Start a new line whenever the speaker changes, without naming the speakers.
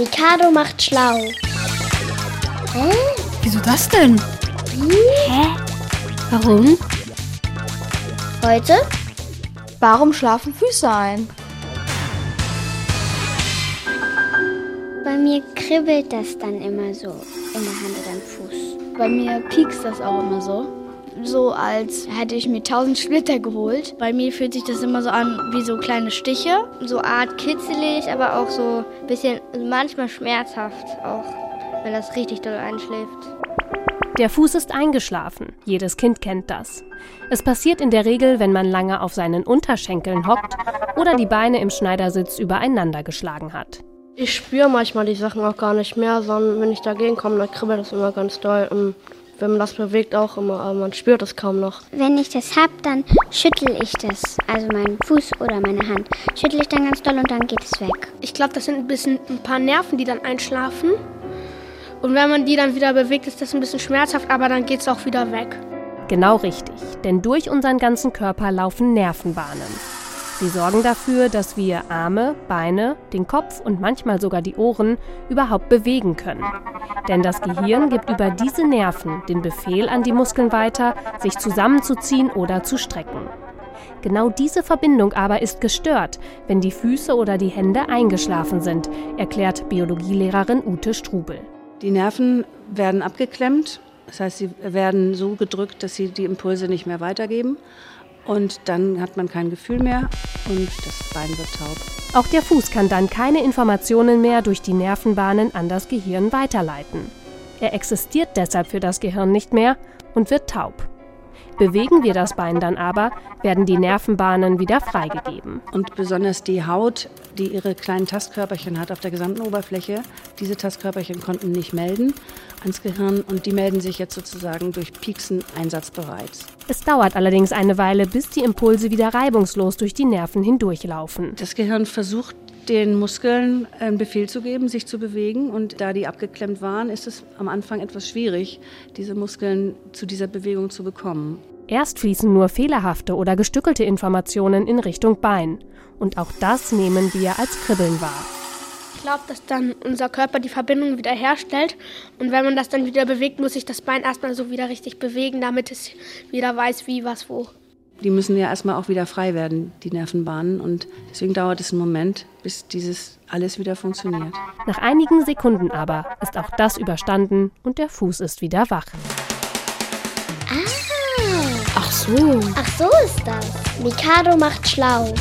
Mikado macht schlau.
Hä? Wieso das denn?
Hä?
Warum?
Heute?
Warum schlafen Füße ein?
Bei mir kribbelt das dann immer so in der Hand oder am Fuß.
Bei mir piekst das auch immer so. So als hätte ich mir tausend Splitter geholt. Bei mir fühlt sich das immer so an wie so kleine Stiche.
So Art kitzelig, aber auch so ein bisschen manchmal schmerzhaft auch, wenn das richtig doll einschläft.
Der Fuß ist eingeschlafen. Jedes Kind kennt das. Es passiert in der Regel, wenn man lange auf seinen Unterschenkeln hockt oder die Beine im Schneidersitz übereinander geschlagen hat.
Ich spüre manchmal die Sachen auch gar nicht mehr, sondern wenn ich dagegen komme, dann kribbelt das immer ganz doll. Wenn man das bewegt, auch immer, aber man spürt es kaum noch.
Wenn ich das hab, dann schüttel ich das, also meinen Fuß oder meine Hand. Schüttel ich dann ganz doll und dann geht es weg.
Ich glaube, das sind ein bisschen ein paar Nerven, die dann einschlafen. Und wenn man die dann wieder bewegt, ist das ein bisschen schmerzhaft, aber dann geht es auch wieder weg.
Genau richtig, denn durch unseren ganzen Körper laufen Nervenbahnen. Sie sorgen dafür, dass wir Arme, Beine, den Kopf und manchmal sogar die Ohren überhaupt bewegen können. Denn das Gehirn gibt über diese Nerven den Befehl an die Muskeln weiter, sich zusammenzuziehen oder zu strecken. Genau diese Verbindung aber ist gestört, wenn die Füße oder die Hände eingeschlafen sind, erklärt Biologielehrerin Ute Strubel.
Die Nerven werden abgeklemmt, das heißt, sie werden so gedrückt, dass sie die Impulse nicht mehr weitergeben. Und dann hat man kein Gefühl mehr und das Bein wird taub.
Auch der Fuß kann dann keine Informationen mehr durch die Nervenbahnen an das Gehirn weiterleiten. Er existiert deshalb für das Gehirn nicht mehr und wird taub. Bewegen wir das Bein dann aber, werden die Nervenbahnen wieder freigegeben.
Und besonders die Haut, die ihre kleinen Tastkörperchen hat auf der gesamten Oberfläche, diese Tastkörperchen konnten nicht melden ans Gehirn und die melden sich jetzt sozusagen durch Pieksen einsatzbereit.
Es dauert allerdings eine Weile, bis die Impulse wieder reibungslos durch die Nerven hindurchlaufen.
Das Gehirn versucht den Muskeln einen Befehl zu geben, sich zu bewegen. Und da die abgeklemmt waren, ist es am Anfang etwas schwierig, diese Muskeln zu dieser Bewegung zu bekommen.
Erst fließen nur fehlerhafte oder gestückelte Informationen in Richtung Bein. Und auch das nehmen wir als Kribbeln wahr.
Ich glaube, dass dann unser Körper die Verbindung wieder herstellt. Und wenn man das dann wieder bewegt, muss sich das Bein erstmal so wieder richtig bewegen, damit es wieder weiß, wie, was, wo.
Die müssen ja erstmal auch wieder frei werden, die Nervenbahnen. Und deswegen dauert es einen Moment, bis dieses alles wieder funktioniert.
Nach einigen Sekunden aber ist auch das überstanden und der Fuß ist wieder wach.
Ah.
Ach so.
Ach so ist das. Mikado macht schlau.